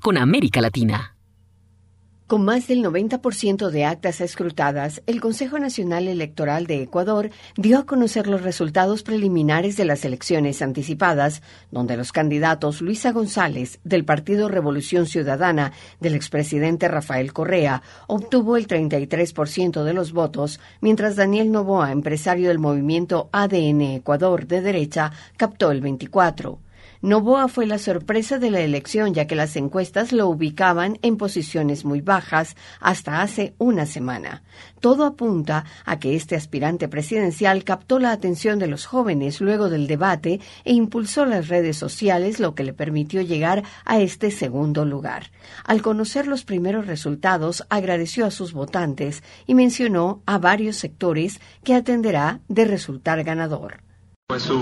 Con América Latina. Con más del 90% de actas escrutadas, el Consejo Nacional Electoral de Ecuador dio a conocer los resultados preliminares de las elecciones anticipadas, donde los candidatos Luisa González, del Partido Revolución Ciudadana, del expresidente Rafael Correa, obtuvo el 33% de los votos, mientras Daniel Novoa, empresario del movimiento ADN Ecuador de derecha, captó el 24%. Novoa fue la sorpresa de la elección, ya que las encuestas lo ubicaban en posiciones muy bajas hasta hace una semana. Todo apunta a que este aspirante presidencial captó la atención de los jóvenes luego del debate e impulsó las redes sociales, lo que le permitió llegar a este segundo lugar. Al conocer los primeros resultados, agradeció a sus votantes y mencionó a varios sectores que atenderá de resultar ganador. Pues su,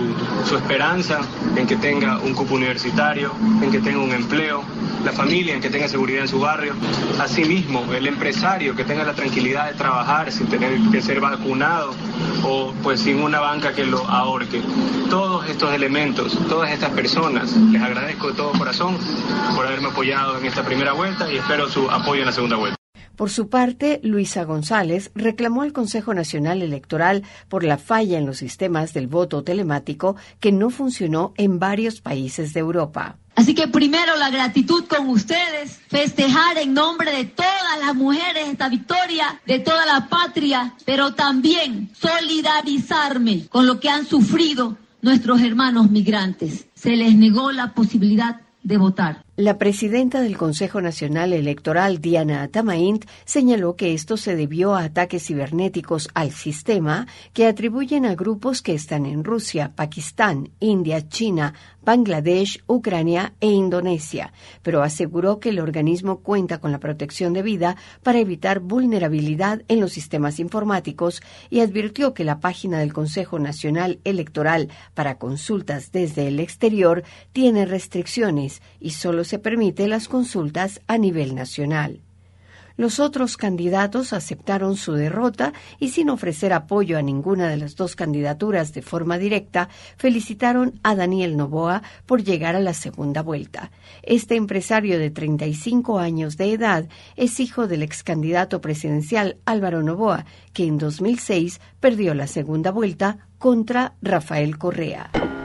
esperanza en que tenga un cupo universitario, en que tenga un empleo, la familia en que tenga seguridad en su barrio, asimismo el empresario que tenga la tranquilidad de trabajar sin tener que ser vacunado o pues sin una banca que lo ahorque. Todos estos elementos, todas estas personas, les agradezco de todo corazón por haberme apoyado en esta primera vuelta y espero su apoyo en la segunda vuelta. Por su parte, Luisa González reclamó al Consejo Nacional Electoral por la falla en los sistemas del voto telemático que no funcionó en varios países de Europa. Así que primero la gratitud con ustedes, festejar en nombre de todas las mujeres esta victoria, de toda la patria, pero también solidarizarme con lo que han sufrido nuestros hermanos migrantes. Se les negó la posibilidad de votar. La presidenta del Consejo Nacional Electoral, Diana Atamaint, señaló que esto se debió a ataques cibernéticos al sistema que atribuyen a grupos que están en Rusia, Pakistán, India, China, Bangladesh, Ucrania e Indonesia, pero aseguró que el organismo cuenta con la protección debida para evitar vulnerabilidad en los sistemas informáticos y advirtió que la página del Consejo Nacional Electoral para consultas desde el exterior tiene restricciones y solo se permite las consultas a nivel nacional. Los otros candidatos aceptaron su derrota y sin ofrecer apoyo a ninguna de las dos candidaturas de forma directa, felicitaron a Daniel Novoa por llegar a la segunda vuelta. Este empresario de 35 años de edad es hijo del ex candidato presidencial Álvaro Novoa, que en 2006 perdió la segunda vuelta contra Rafael Correa.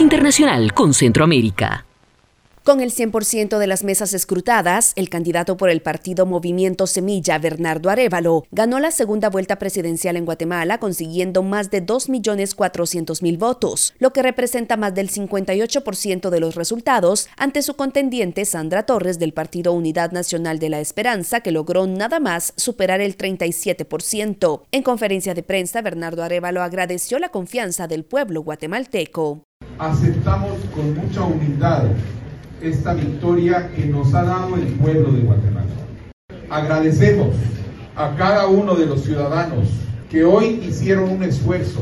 Internacional con Centroamérica. Con el 100% de las mesas escrutadas, el candidato por el partido Movimiento Semilla, Bernardo Arevalo, ganó la segunda vuelta presidencial en Guatemala consiguiendo más de 2.400.000 votos, lo que representa más del 58% de los resultados ante su contendiente Sandra Torres del Partido Unidad Nacional de la Esperanza, que logró nada más superar el 37%. En conferencia de prensa, Bernardo Arevalo agradeció la confianza del pueblo guatemalteco. Aceptamos con mucha humildad esta victoria que nos ha dado el pueblo de Guatemala. Agradecemos a cada uno de los ciudadanos que hoy hicieron un esfuerzo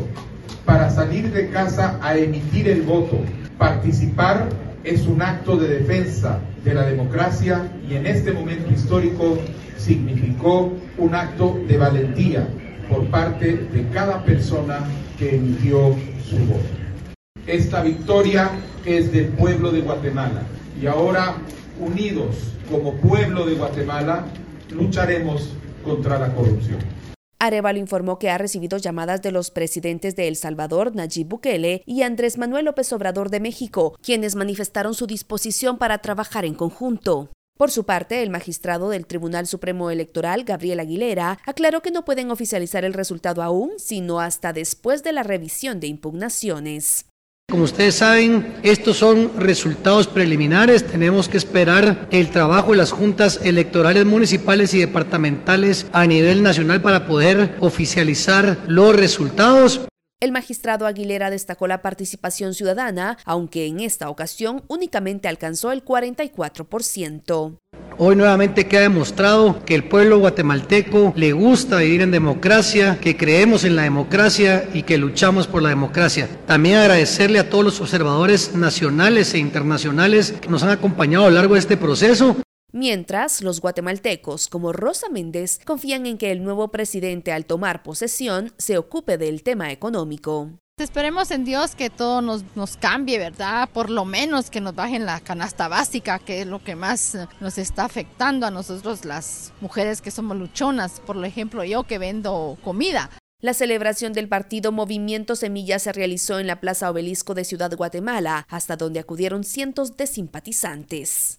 para salir de casa a emitir el voto. Participar es un acto de defensa de la democracia y en este momento histórico significó un acto de valentía por parte de cada persona que emitió su voto. Esta victoria es del pueblo de Guatemala y ahora, unidos como pueblo de Guatemala, lucharemos contra la corrupción. Arevalo informó que ha recibido llamadas de los presidentes de El Salvador, Nayib Bukele, y Andrés Manuel López Obrador de México, quienes manifestaron su disposición para trabajar en conjunto. Por su parte, el magistrado del Tribunal Supremo Electoral, Gabriel Aguilera, aclaró que no pueden oficializar el resultado aún, sino hasta después de la revisión de impugnaciones. Como ustedes saben, estos son resultados preliminares. Tenemos que esperar el trabajo de las juntas electorales municipales y departamentales a nivel nacional para poder oficializar los resultados. El magistrado Aguilera destacó la participación ciudadana, aunque en esta ocasión únicamente alcanzó el 44%. Hoy nuevamente queda demostrado que el pueblo guatemalteco le gusta vivir en democracia, que creemos en la democracia y que luchamos por la democracia. También agradecerle a todos los observadores nacionales e internacionales que nos han acompañado a lo largo de este proceso. Mientras, los guatemaltecos, como Rosa Méndez, confían en que el nuevo presidente al tomar posesión se ocupe del tema económico. Esperemos en Dios que todo nos, nos, cambie, ¿verdad? Por lo menos que nos bajen la canasta básica, que es lo que más nos está afectando a nosotros las mujeres que somos luchonas, por ejemplo yo que vendo comida. La celebración del partido Movimiento Semilla se realizó en la Plaza Obelisco de Ciudad Guatemala, hasta donde acudieron cientos de simpatizantes.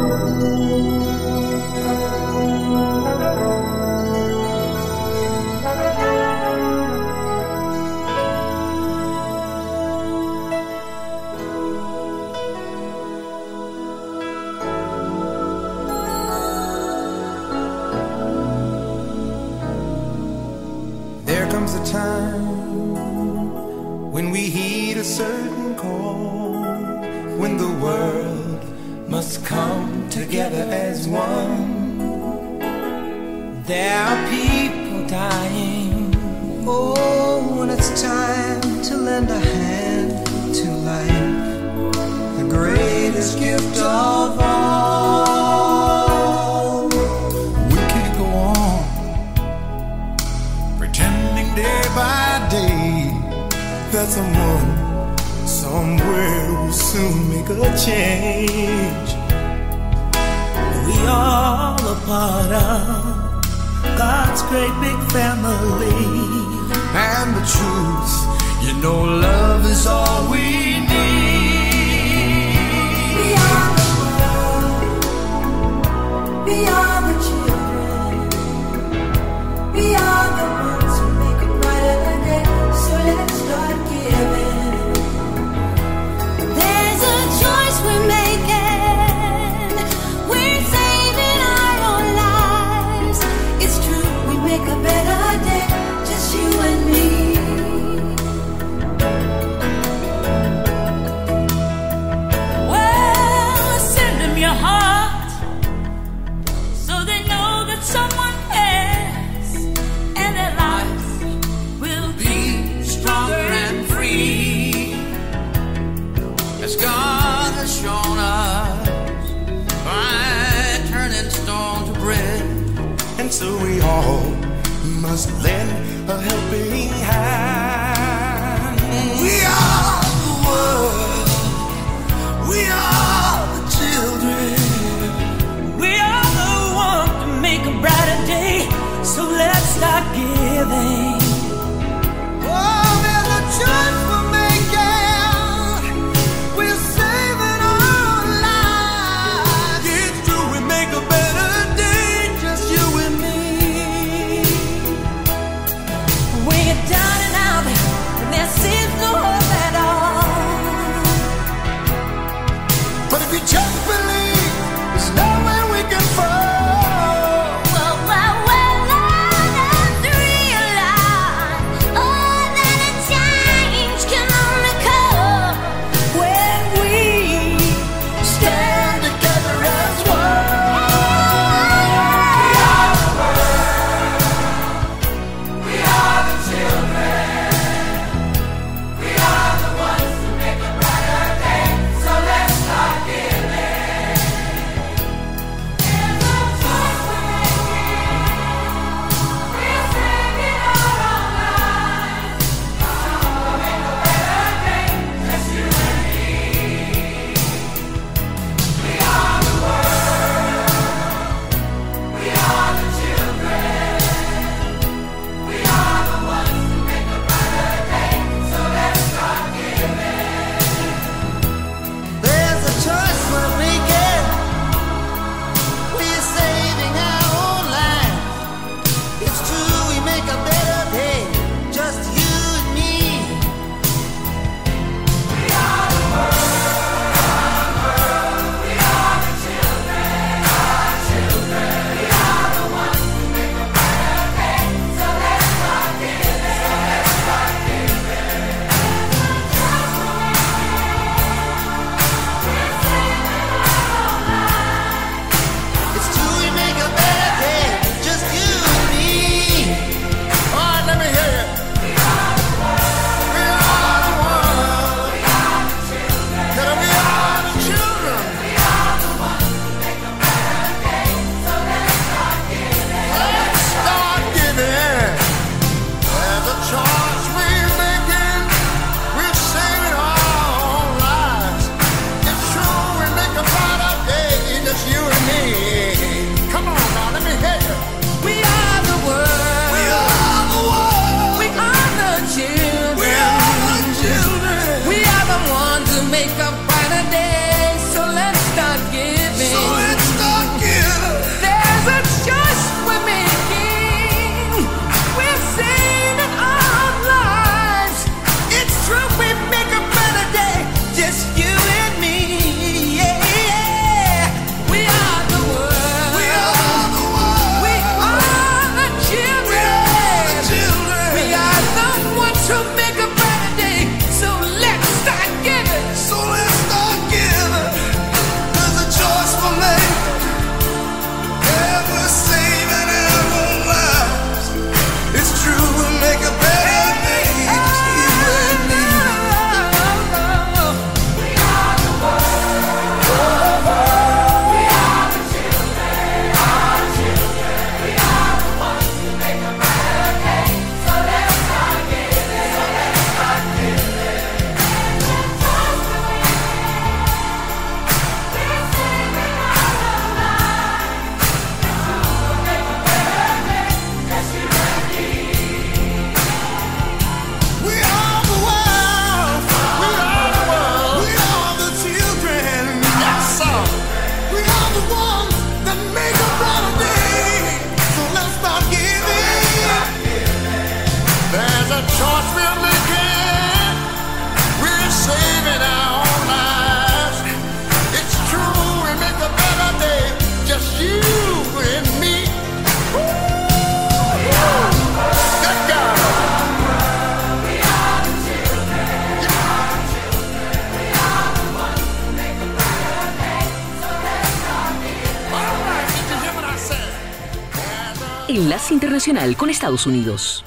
Con Estados Unidos.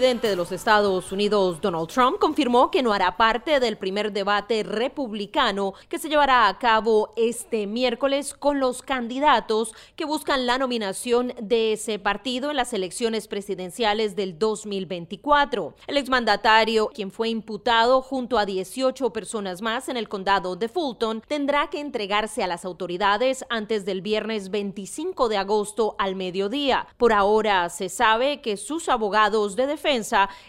De los Estados Unidos, Donald Trump, confirmó que no hará parte del primer debate republicano que se llevará a cabo este miércoles con los candidatos que buscan la nominación de ese partido en las elecciones presidenciales del 2024. El exmandatario, quien fue imputado junto a 18 personas más en el condado de Fulton, tendrá que entregarse a las autoridades antes del viernes 25 de agosto al mediodía. Por ahora se sabe que sus abogados de defensa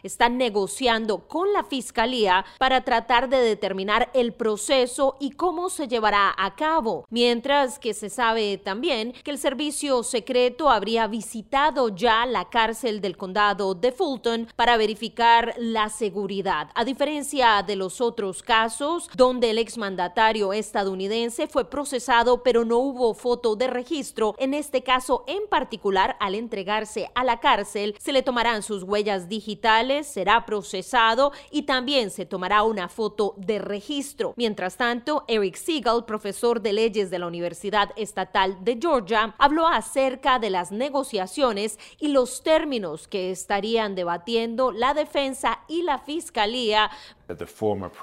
están negociando con la Fiscalía para tratar de determinar el proceso y cómo se llevará a cabo, mientras que se sabe también que el servicio secreto habría visitado ya la cárcel del condado de Fulton para verificar la seguridad. A diferencia de los otros casos donde el exmandatario estadounidense fue procesado pero no hubo foto de registro, en este caso en particular al entregarse a la cárcel se le tomarán sus huellas digitales, será procesado y también se tomará una foto de registro. Mientras tanto, Eric Siegel, profesor de leyes de la Universidad Estatal de Georgia, habló acerca de las negociaciones y los términos que estarían debatiendo la defensa y la fiscalía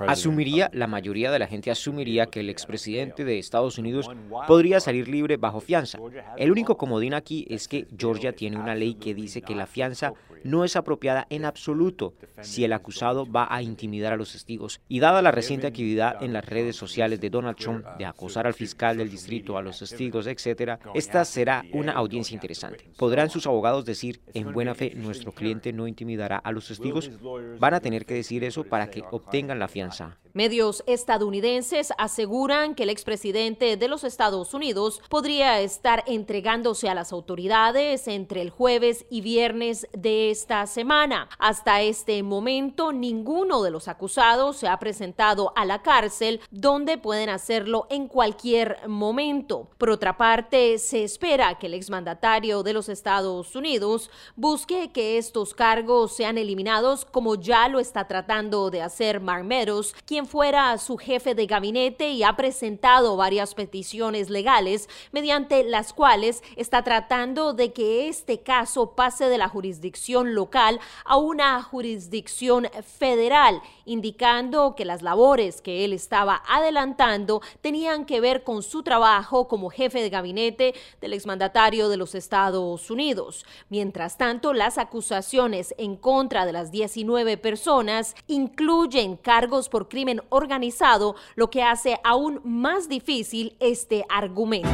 Asumiría, la mayoría de la gente asumiría que el expresidente de Estados Unidos podría salir libre bajo fianza. El único comodín aquí es que Georgia tiene una ley que dice que la fianza no es apropiada en absoluto si el acusado va a intimidar a los testigos. Y dada la reciente actividad en las redes sociales de Donald Trump de acosar al fiscal del distrito, a los testigos, etc., esta será una audiencia interesante. ¿Podrán sus abogados decir en buena fe nuestro cliente no intimidará a los testigos? Van a tener que decir eso para que obtengan la fianza. Medios estadounidenses aseguran que el expresidente de los Estados Unidos podría estar entregándose a las autoridades entre el jueves y viernes de esta semana. Hasta este momento, ninguno de los acusados se ha presentado a la cárcel, donde pueden hacerlo en cualquier momento. Por otra parte, se espera que el exmandatario de los Estados Unidos busque que estos cargos sean eliminados, como ya lo está tratando de hacer Mark Meadows, quien fuera su jefe de gabinete y ha presentado varias peticiones legales mediante las cuales está tratando de que este caso pase de la jurisdicción local a una jurisdicción federal, indicando que las labores que él estaba adelantando tenían que ver con su trabajo como jefe de gabinete del exmandatario de los Estados Unidos. Mientras tanto, las acusaciones en contra de las 19 personas incluyen cargos por crimen organizado, lo que hace aún más difícil este argumento.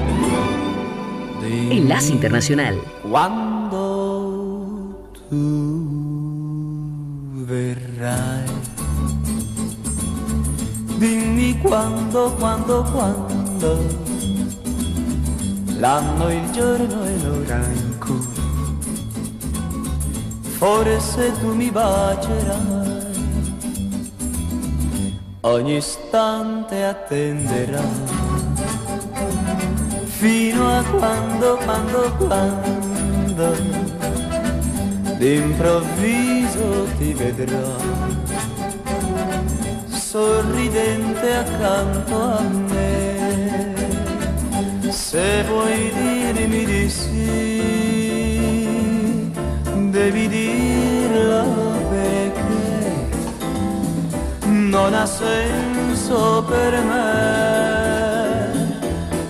Enlace Internacional. Quando tu verrai, dimmi quando, quando, quando, l'anno, il giorno e l'ora in cui forse tu mi bacerai ogni istante attenderai fino a quando, quando, quando d'improvviso ti vedrò. Sorridente accanto a me. Se vuoi dirmi di sì devi dirlo non ha senso per me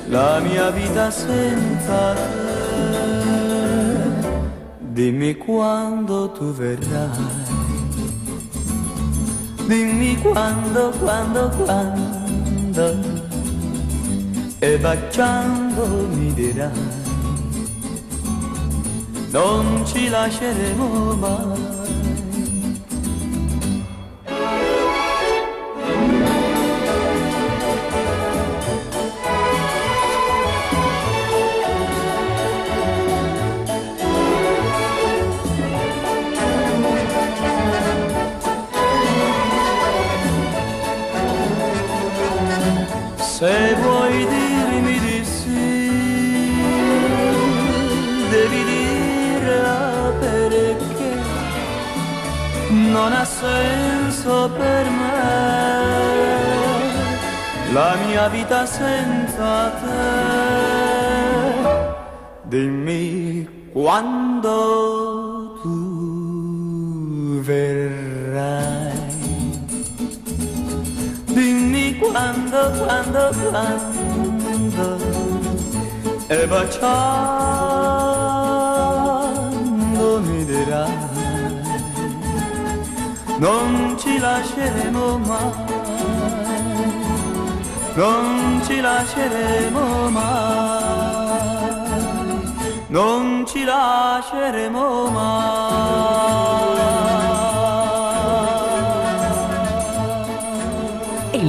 la mia vita senza te. Dimmi quando tu verrai, dimmi quando, quando, quando, e baciando mi dirai, non ci lasceremo mai. Se vuoi dirmi di sì, devi dirla perché non ha senso per me la mia vita senza te. Dimmi quando quando, quando. E baciando mi dirai. Non ci lasceremo mai. Non ci lasceremo mai. Non ci lasceremo mai.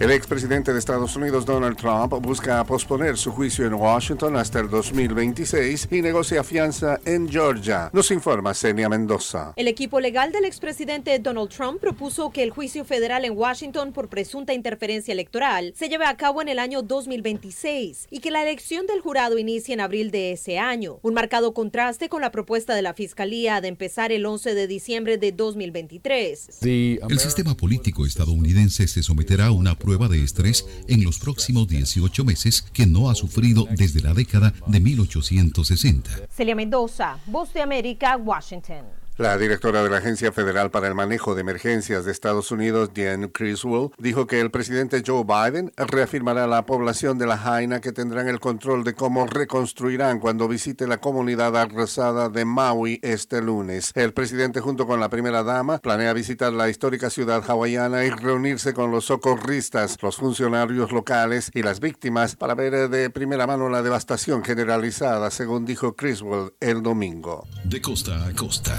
El expresidente de Estados Unidos, Donald Trump, busca posponer su juicio en Washington hasta el 2026 y negocia fianza en Georgia. Nos informa Senia Mendoza. El equipo legal del expresidente Donald Trump propuso que el juicio federal en Washington por presunta interferencia electoral se lleve a cabo en el año 2026 y que la elección del jurado inicie en abril de ese año. Un marcado contraste con la propuesta de la Fiscalía de empezar el 11 de diciembre de 2023. El sistema político estadounidense se someterá a una prueba de estrés en los próximos 18 meses que no ha sufrido desde la década de 1860. Celia Mendoza, Voz de América, Washington. La directora de la Agencia Federal para el Manejo de Emergencias de Estados Unidos, Diane Criswell, dijo que el presidente Joe Biden reafirmará a la población de la Jaina que tendrán el control de cómo reconstruirán cuando visite la comunidad arrasada de Maui este lunes. El presidente, junto con la primera dama, planea visitar la histórica ciudad hawaiana y reunirse con los socorristas, los funcionarios locales y las víctimas para ver de primera mano la devastación generalizada, según dijo Criswell el domingo. De costa a costa.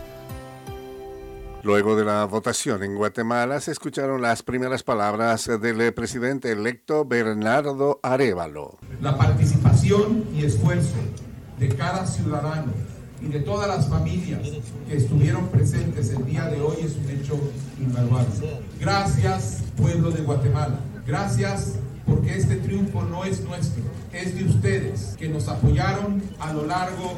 Luego de la votación en Guatemala se escucharon las primeras palabras del presidente electo Bernardo Arevalo. La participación y esfuerzo de cada ciudadano y de todas las familias que estuvieron presentes el día de hoy es un hecho invaluable. Gracias, pueblo de Guatemala. Gracias porque este triunfo no es nuestro, es de ustedes que nos apoyaron a lo largo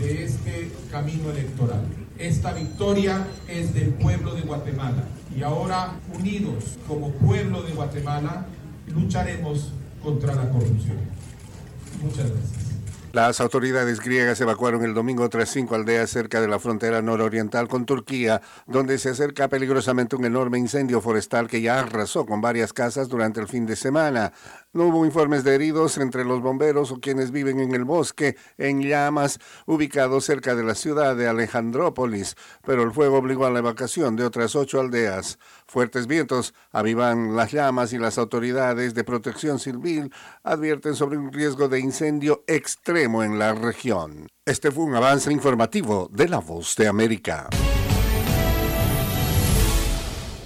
de este camino electoral. Esta victoria es del pueblo de Guatemala y ahora unidos como pueblo de Guatemala lucharemos contra la corrupción. Muchas gracias. Las autoridades griegas evacuaron el domingo tras cinco aldeas cerca de la frontera nororiental con Turquía, donde se acerca peligrosamente un enorme incendio forestal que ya arrasó con varias casas durante el fin de semana. No hubo informes de heridos entre los bomberos o quienes viven en el bosque en llamas ubicado cerca de la ciudad de Alejandrópolis, pero el fuego obligó a la evacuación de otras ocho aldeas. Fuertes vientos avivan las llamas y las autoridades de protección civil advierten sobre un riesgo de incendio extremo en la región. Este fue un avance informativo de La Voz de América.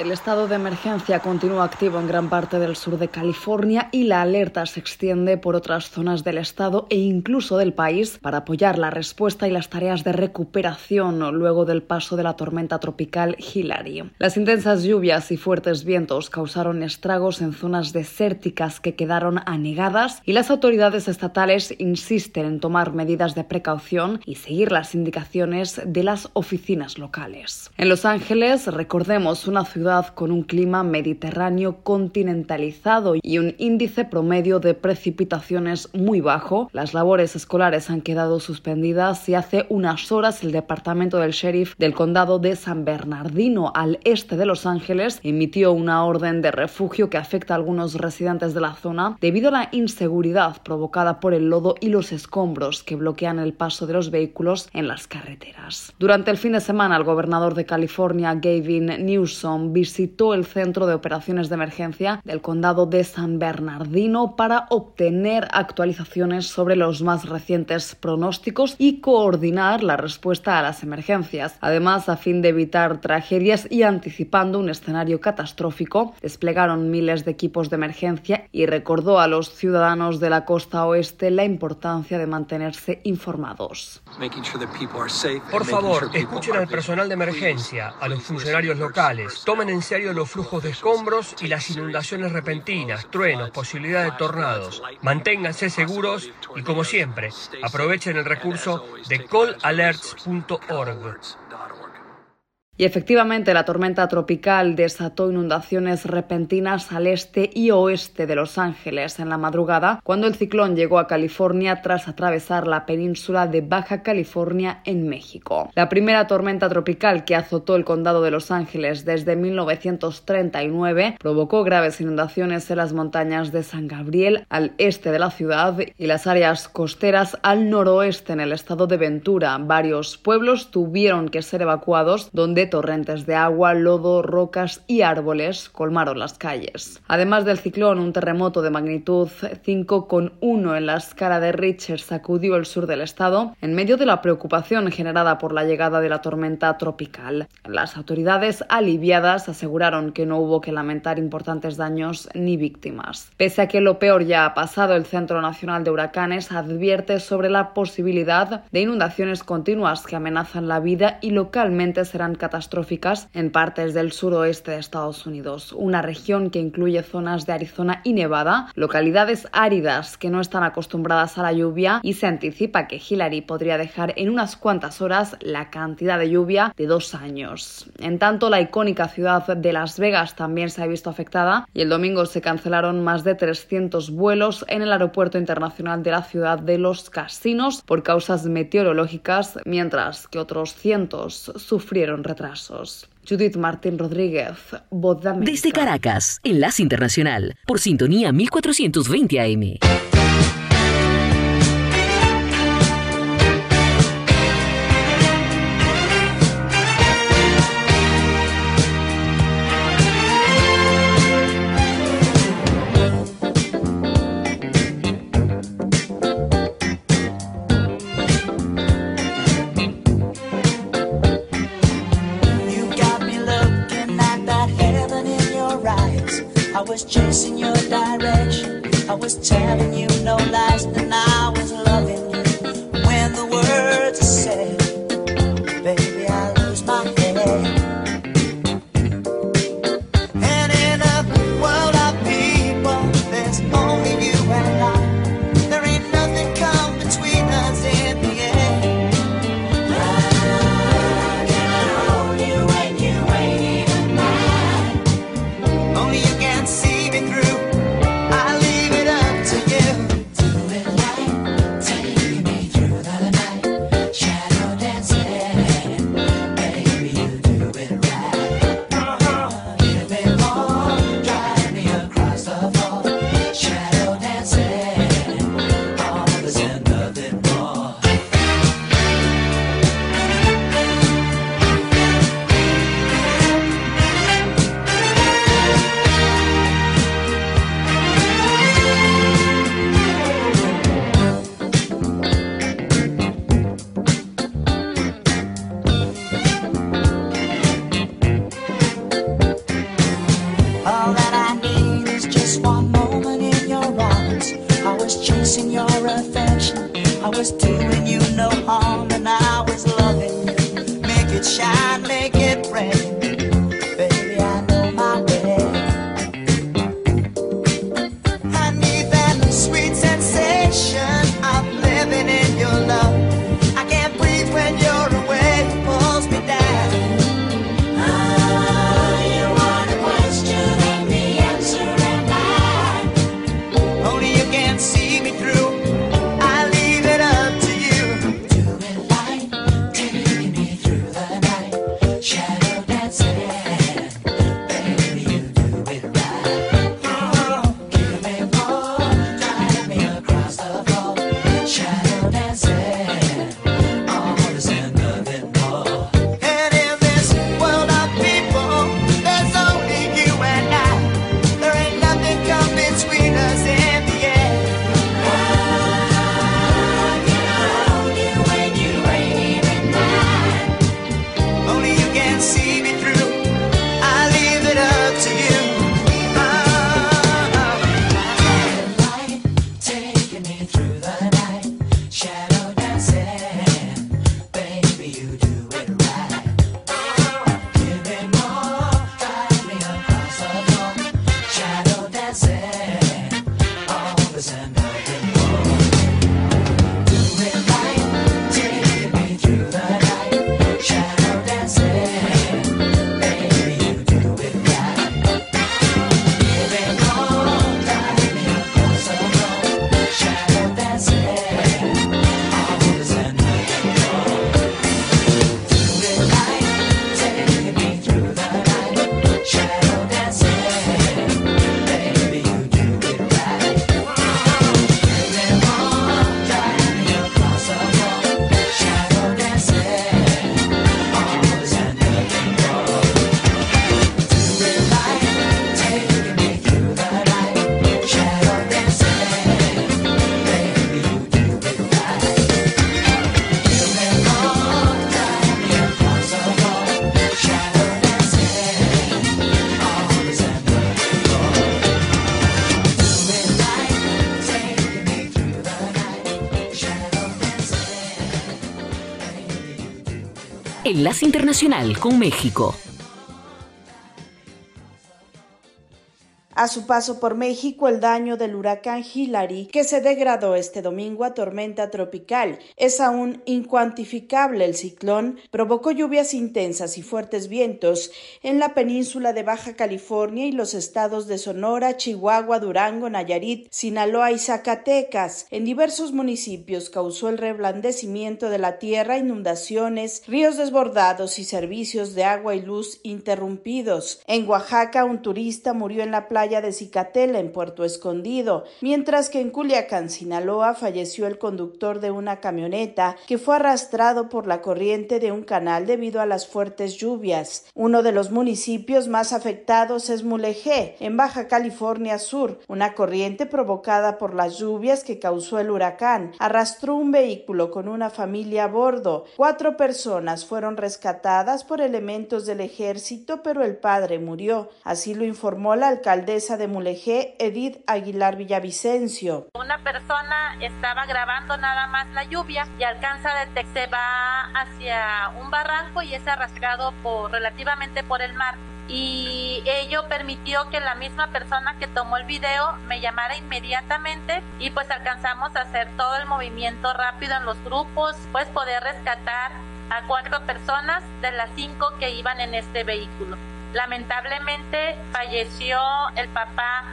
El estado de emergencia continúa activo en gran parte del sur de California y la alerta se extiende por otras zonas del estado e incluso del país para apoyar la respuesta y las tareas de recuperación luego del paso de la tormenta tropical Hillary. Las intensas lluvias y fuertes vientos causaron estragos en zonas desérticas que quedaron anegadas y las autoridades estatales insisten en tomar medidas de precaución y seguir las indicaciones de las oficinas locales. En Los Ángeles, recordemos una ciudad con un clima mediterráneo continentalizado y un índice promedio de precipitaciones muy bajo. Las labores escolares han quedado suspendidas y hace unas horas el departamento del sheriff del condado de San Bernardino, al este de Los Ángeles, emitió una orden de refugio que afecta a algunos residentes de la zona debido a la inseguridad provocada por el lodo y los escombros que bloquean el paso de los vehículos en las carreteras. Durante el fin de semana, el gobernador de California, Gavin Newsom, visitó el centro de operaciones de emergencia del condado de San Bernardino para obtener actualizaciones sobre los más recientes pronósticos y coordinar la respuesta a las emergencias. Además, a fin de evitar tragedias y anticipando un escenario catastrófico, desplegaron miles de equipos de emergencia y recordó a los ciudadanos de la costa oeste la importancia de mantenerse informados. Por favor, escuchen al personal de emergencia, a los funcionarios locales, tomen en serio los flujos de escombros y las inundaciones repentinas, truenos, posibilidad de tornados. Manténganse seguros y, como siempre, aprovechen el recurso de callalerts.org. Y efectivamente, la tormenta tropical desató inundaciones repentinas al este y oeste de Los Ángeles en la madrugada, cuando el ciclón llegó a California tras atravesar la península de Baja California en México. La primera tormenta tropical que azotó el condado de Los Ángeles desde 1939 provocó graves inundaciones en las montañas de San Gabriel al este de la ciudad y las áreas costeras al noroeste en el estado de Ventura. Varios pueblos tuvieron que ser evacuados donde torrentes de agua, lodo, rocas y árboles colmaron las calles. Además del ciclón, un terremoto de magnitud 5,1 en la escala de Richter sacudió el sur del estado en medio de la preocupación generada por la llegada de la tormenta tropical. Las autoridades aliviadas aseguraron que no hubo que lamentar importantes daños ni víctimas. Pese a que lo peor ya ha pasado, el Centro Nacional de Huracanes advierte sobre la posibilidad de inundaciones continuas que amenazan la vida y localmente serán catastróficas en partes del suroeste de Estados Unidos, una región que incluye zonas de Arizona y Nevada, localidades áridas que no están acostumbradas a la lluvia y se anticipa que Hillary podría dejar en unas cuantas horas la cantidad de lluvia de dos años. En tanto, la icónica ciudad de Las Vegas también se ha visto afectada y el domingo se cancelaron más de 300 vuelos en el aeropuerto internacional de la ciudad de los casinos por causas meteorológicas, mientras que otros cientos sufrieron retrasos. Judith Martín Rodríguez, Voz de América. Desde Caracas, Enlace Internacional, por sintonía 1420 AM. Telling you Enlace Internacional con México. A su paso por México, el daño del huracán Hillary, que se degradó este domingo a tormenta tropical, es aún incuantificable. El ciclón provocó lluvias intensas y fuertes vientos en la península de Baja California y los estados de Sonora, Chihuahua, Durango, Nayarit, Sinaloa y Zacatecas. En diversos municipios causó el reblandecimiento de la tierra, inundaciones, ríos desbordados y servicios de agua y luz interrumpidos. En Oaxaca, un turista murió en la playa de Cicatela, en Puerto Escondido, mientras que en Culiacán, Sinaloa, falleció el conductor de una camioneta que fue arrastrado por la corriente de un canal debido a las fuertes lluvias. Uno de los municipios más afectados es Mulegé, en Baja California Sur. Una corriente provocada por las lluvias que causó el huracán arrastró un vehículo con una familia a bordo. Cuatro personas fueron rescatadas por elementos del ejército, pero el padre murió. Así lo informó la alcaldesa de Mulegé, Edith Aguilar Villavicencio. Una persona estaba grabando nada más la lluvia y alcanza detectar se va hacia un barranco y es arrastrado por relativamente por el mar y ello permitió que la misma persona que tomó el video me llamara inmediatamente y pues alcanzamos a hacer todo el movimiento rápido en los grupos, pues poder rescatar a cuatro personas de las cinco que iban en este vehículo. Lamentablemente falleció el papá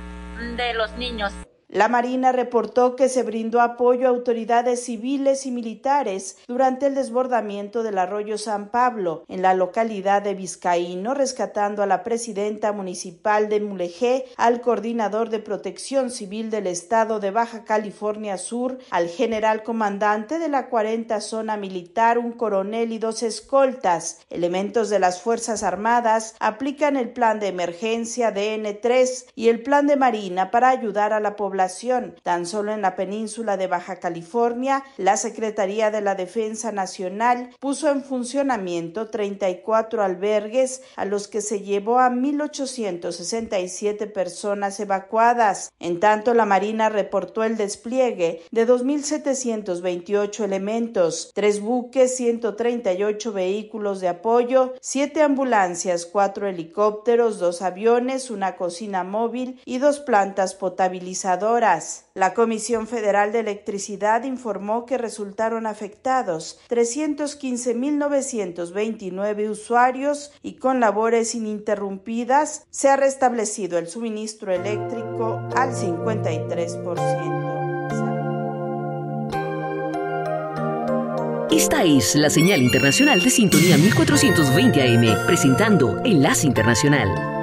de los niños. La Marina reportó que se brindó apoyo a autoridades civiles y militares durante el desbordamiento del arroyo San Pablo en la localidad de Vizcaíno, rescatando a la presidenta municipal de Mulegé, al coordinador de protección civil del estado de Baja California Sur, al general comandante de la 40 zona militar, un coronel y dos escoltas. Elementos de las Fuerzas Armadas aplican el plan de emergencia DN3 y el plan de Marina para ayudar a la población Tan solo en la península de Baja California, la Secretaría de la Defensa Nacional puso en funcionamiento 34 albergues a los que se llevó a 1.867 personas evacuadas. En tanto, la Marina reportó el despliegue de 2.728 elementos, tres buques, 138 vehículos de apoyo, siete ambulancias, cuatro helicópteros, dos aviones, una cocina móvil y dos plantas potabilizadoras. La Comisión Federal de Electricidad informó que resultaron afectados 315.929 usuarios y con labores ininterrumpidas se ha restablecido el suministro eléctrico al 53%. Esta es la señal internacional de sintonía 1420 AM, presentando Enlace Internacional.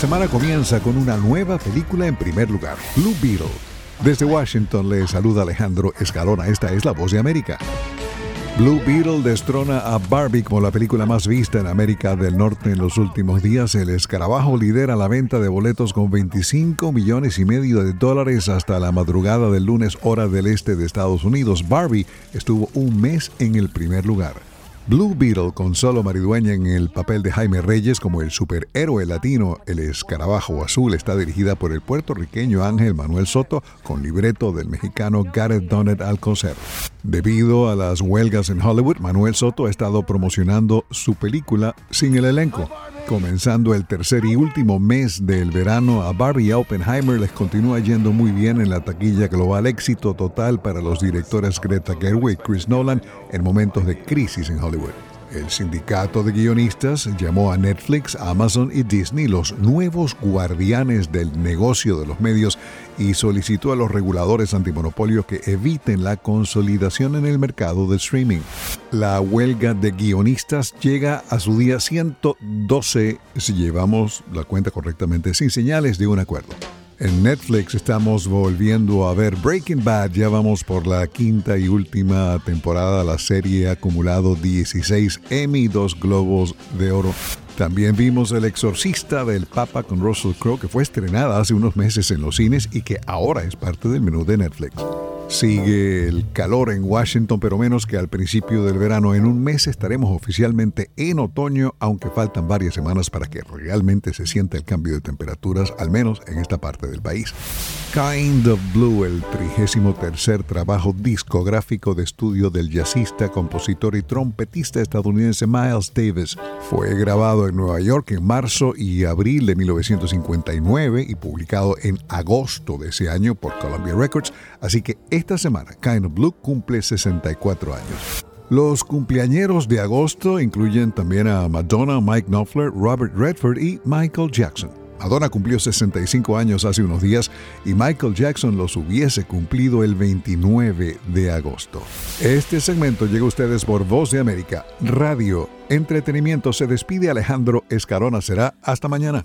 Semana comienza con una nueva película en primer lugar, Blue Beetle. Desde Washington le saluda Alejandro Escalona, esta es la voz de América. Blue Beetle destrona a Barbie como la película más vista en América del Norte en los últimos días. El escarabajo lidera la venta de boletos con 25 millones y medio de dólares hasta la madrugada del lunes hora del este de Estados Unidos. Barbie estuvo un mes en el primer lugar. Blue Beetle, con solo maridueña en el papel de Jaime Reyes como el superhéroe latino El Escarabajo Azul, está dirigida por el puertorriqueño Ángel Manuel Soto con libreto del mexicano Gareth Donnet Alcocer. Debido a las huelgas en Hollywood, Manuel Soto ha estado promocionando su película sin el elenco. Comenzando el tercer y último mes del verano, a Barbie Oppenheimer les continúa yendo muy bien en la taquilla global, éxito total para los directores Greta Gerwig y Chris Nolan en momentos de crisis en Hollywood. El sindicato de guionistas llamó a Netflix, Amazon y Disney los nuevos guardianes del negocio de los medios y solicitó a los reguladores antimonopolio que eviten la consolidación en el mercado de streaming. La huelga de guionistas llega a su día 112 si llevamos la cuenta correctamente, sin señales de un acuerdo. En Netflix estamos volviendo a ver Breaking Bad. Ya vamos por la quinta y última temporada. La serie ha acumulado 16 Emmy 2 Globos de Oro. También vimos El Exorcista del Papa con Russell Crowe, que fue estrenada hace unos meses en los cines y que ahora es parte del menú de Netflix. Sigue el calor en Washington, pero menos que al principio del verano. En un mes estaremos oficialmente en otoño, aunque faltan varias semanas para que realmente se sienta el cambio de temperaturas, al menos en esta parte del país. Kind of Blue, el trigésimo tercer trabajo discográfico de estudio del jazzista, compositor y trompetista estadounidense Miles Davis, fue grabado en Nueva York en marzo y abril de 1959 y publicado en agosto de ese año por Columbia Records, así que esta semana Kind of Blue cumple 64 años. Los cumpleañeros de agosto incluyen también a Madonna, Mike Knopfler, Robert Redford y Michael Jackson. Madonna cumplió 65 años hace unos días y Michael Jackson los hubiese cumplido el 29 de agosto. Este segmento llega a ustedes por Voz de América, Radio, Entretenimiento. Se despide Alejandro Escarona. Será hasta mañana.